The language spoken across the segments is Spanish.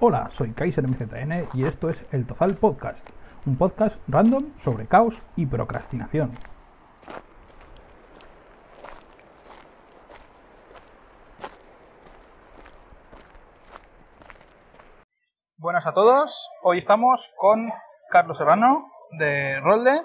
Hola, soy Kaiser MZN y esto es El Tozal Podcast, un podcast random sobre caos y procrastinación. Buenas a todos, hoy estamos con Carlos Serrano de Rolde,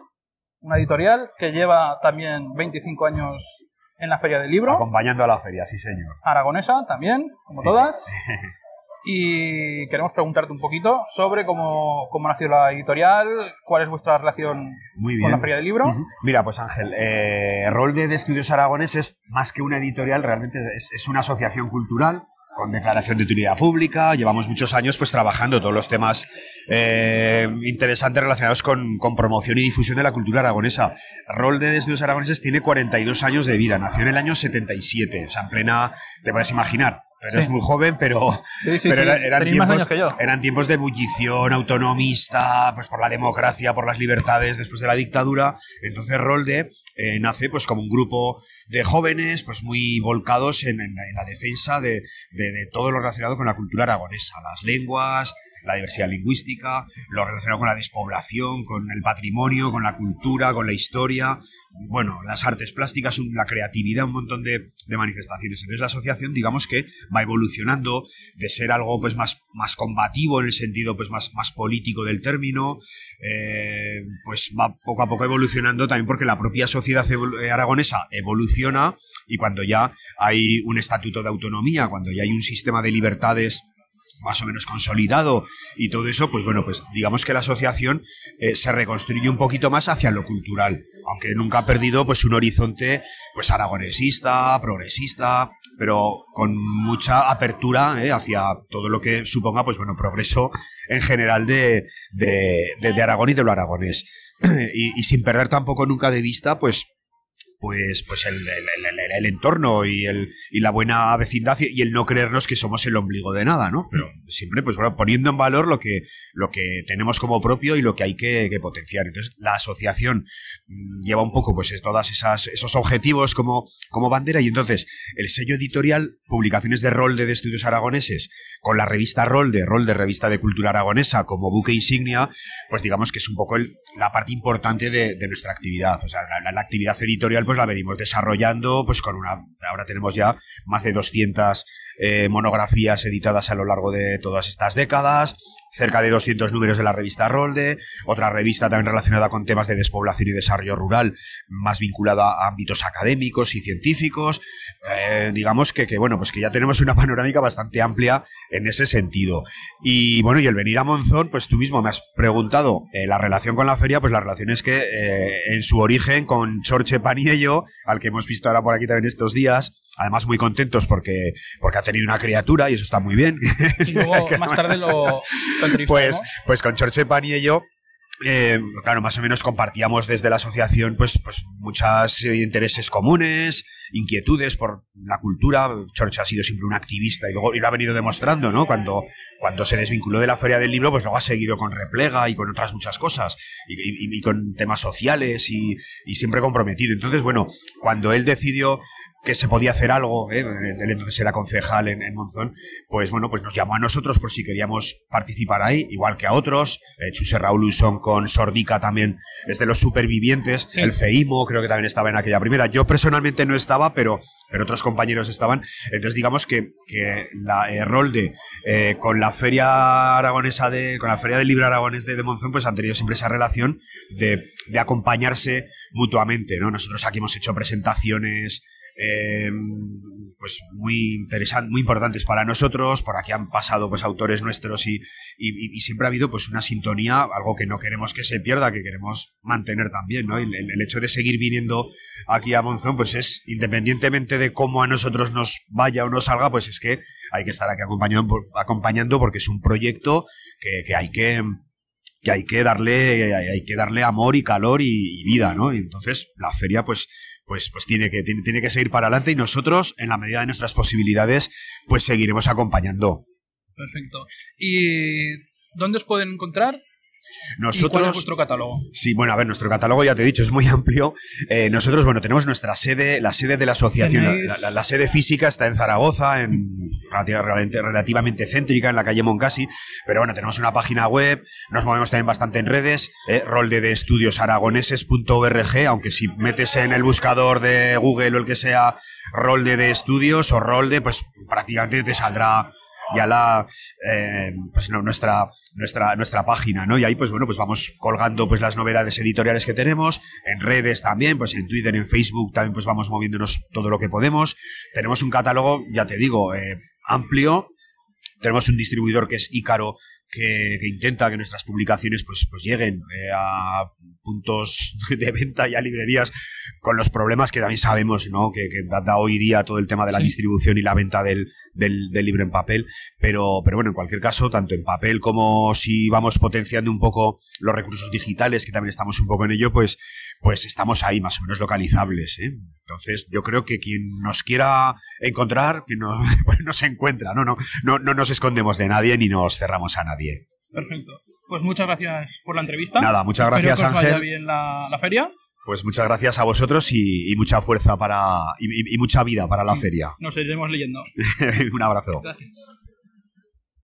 una editorial que lleva también 25 años en la Feria del Libro. Acompañando a la feria, sí señor. Aragonesa también, como Sí, todas. sí. Y queremos preguntarte un poquito sobre cómo, cómo nació la editorial, cuál es vuestra relación Muy bien. con la Feria del Libro. Mira, pues Ángel, eh, Rolde de Estudios Aragones es más que una editorial, realmente es, es una asociación cultural con declaración de utilidad pública. Llevamos muchos años pues trabajando todos los temas eh, interesantes relacionados con, con promoción y difusión de la cultura aragonesa. Rolde de Estudios Aragoneses tiene 42 años de vida, nació en el año 77, o sea, en plena, te puedes imaginar. Pero Sí. es muy joven, pero, Sí, sí, pero sí, era- eran, tiempos, años que yo. eran tiempos de ebullición autonomista, pues por la democracia, por las libertades después de la dictadura. Entonces Rolde eh, nace pues como un grupo de jóvenes pues muy volcados en, en la- en la defensa de, de- de todo lo relacionado con la cultura aragonesa, las lenguas, la diversidad lingüística, lo relacionado con la despoblación, con el patrimonio, con la cultura, con la historia, bueno, las artes plásticas, la creatividad, un montón de, de manifestaciones. Entonces la asociación, digamos que va evolucionando de ser algo pues más, más combativo en el sentido pues más, más político del término, eh, pues va poco a poco evolucionando también porque la propia sociedad eh, aragonesa evoluciona y cuando ya hay un estatuto de autonomía, cuando ya hay un sistema de libertades más o menos consolidado y todo eso, pues bueno, pues digamos que la asociación eh, se reconstruye un poquito más hacia lo cultural, aunque nunca ha perdido pues un horizonte pues aragonesista, progresista, pero con mucha apertura eh, hacia todo lo que suponga pues bueno, progreso en general de, de, de- Aragón y de lo aragonés. y, y sin perder tampoco nunca de vista pues pues, pues el, el- el- el- el entorno y, el, y la buena vecindad y el no creernos que somos el ombligo de nada, ¿no? Pero siempre, pues bueno, poniendo en valor lo que, lo que tenemos como propio y lo que hay que, que potenciar. Entonces, la asociación mm, lleva un poco, pues, es- todas esas, esos objetivos como, como bandera y entonces el sello editorial, publicaciones de rol de estudios aragoneses, con la revista Rol de Rol de Revista de Cultura Aragonesa como buque insignia, pues digamos que es un poco el- la parte importante de, nuestra actividad. O sea, la actividad editorial pues la venimos desarrollando pues con una... Ahora tenemos ya más de 200 eh, monografías editadas a lo largo de todas estas décadas, cerca de 200 números de la revista Rolde, otra revista también relacionada con temas de despoblación y desarrollo rural, más vinculada a ámbitos académicos y científicos. Eh, digamos que, que, bueno, pues que ya tenemos una panorámica bastante amplia en ese sentido. Y bueno, y el venir a Monzón, pues tú mismo me has preguntado eh, la relación con la feria, pues la relación es que eh, en su origen con Chorche Paniello, al que hemos visto ahora por aquí también estos días, además muy contentos porque, porque ha tenido una criatura y eso está muy bien. Y luego más tarde lo. Pues, pues con Chorche Paniello. Eh, claro, más o menos compartíamos desde la asociación pues, pues muchos intereses comunes, inquietudes por la cultura. Chorche ha sido siempre un activista y luego y lo ha venido demostrando, ¿no? Cuando, cuando se desvinculó de la Feria del Libro, pues luego ha seguido con Replega y con otras muchas cosas, y, y- y con temas sociales y, y siempre comprometido. Entonces, bueno, cuando él decidió que se podía hacer algo, ¿eh? él entonces era concejal en, en Monzón, pues bueno, pues nos llamó a nosotros por si queríamos participar ahí, igual que a otros. Eh, Chuse Raúl Usón con Sordica también es de los supervivientes. Sí. El FEIMO creo que también estaba en aquella primera. Yo personalmente no estaba, pero, pero otros compañeros estaban. Entonces digamos que, que la eh, Rolde eh, con la feria aragonesa de, con la feria del libro aragonés de, de Monzón, pues han tenido siempre esa relación de, de acompañarse mutuamente, ¿no? Nosotros aquí hemos hecho presentaciones eh, pues muy interesantes, muy importantes para nosotros. Por aquí han pasado pues autores nuestros y, y- siempre ha habido pues una sintonía, algo que no queremos que se pierda, que queremos mantener también, ¿no? El, el hecho de seguir viniendo aquí a Monzón, pues es independientemente de cómo a nosotros nos vaya o nos salga, pues es que hay que estar aquí acompañando, acompañando porque es un proyecto que, que hay que que hay que darle hay, que darle amor y calor y, y vida, ¿no? Y entonces la feria pues pues pues tiene que tiene, tiene que seguir para adelante y nosotros en la medida de nuestras posibilidades pues seguiremos acompañando. Perfecto. ¿Y dónde os pueden encontrar? Nosotros, ¿Y cuál es vuestro catálogo? Sí, bueno, a ver, nuestro catálogo ya te he dicho, es muy amplio. Eh, nosotros, bueno, tenemos nuestra sede, la sede de la asociación, la, sede física está en Zaragoza, en relativamente, relativamente, céntrica, en la calle Moncasi, pero bueno, tenemos una página web, nos movemos también bastante en redes, eh, rolde de estudios aragoneses.org, aunque si metes en el buscador de Google o el que sea rolde de estudios o rolde, pues prácticamente te saldrá ya la eh, pues nuestra nuestra nuestra página no y ahí pues bueno pues vamos colgando pues las novedades editoriales que tenemos en redes también pues en Twitter en Facebook también pues vamos moviéndonos todo lo que podemos. Tenemos un catálogo ya te digo eh, amplio. Tenemos un distribuidor que es Ícaro que, intenta que nuestras publicaciones pues, pues lleguen eh, a puntos de venta y a librerías con los problemas que también sabemos ¿no? que, da hoy día todo el tema de la distribución y la venta del, del, libro en papel. Pero, pero bueno, en cualquier caso, tanto en papel como si vamos potenciando un poco los recursos digitales, que también estamos un poco en ello, pues, pues estamos ahí más o menos localizables. ¿eh? Entonces, yo creo que quien nos quiera encontrar, que no, pues no se encuentra, ¿no? No, no, no nos escondemos de nadie ni nos cerramos a nadie. Perfecto. Pues muchas gracias por la entrevista. Nada, muchas gracias, que os Vaya bien la, la, feria. Pues muchas gracias a vosotros y, mucha fuerza para y, y, mucha vida para la feria. Nos iremos leyendo. Un abrazo. Gracias.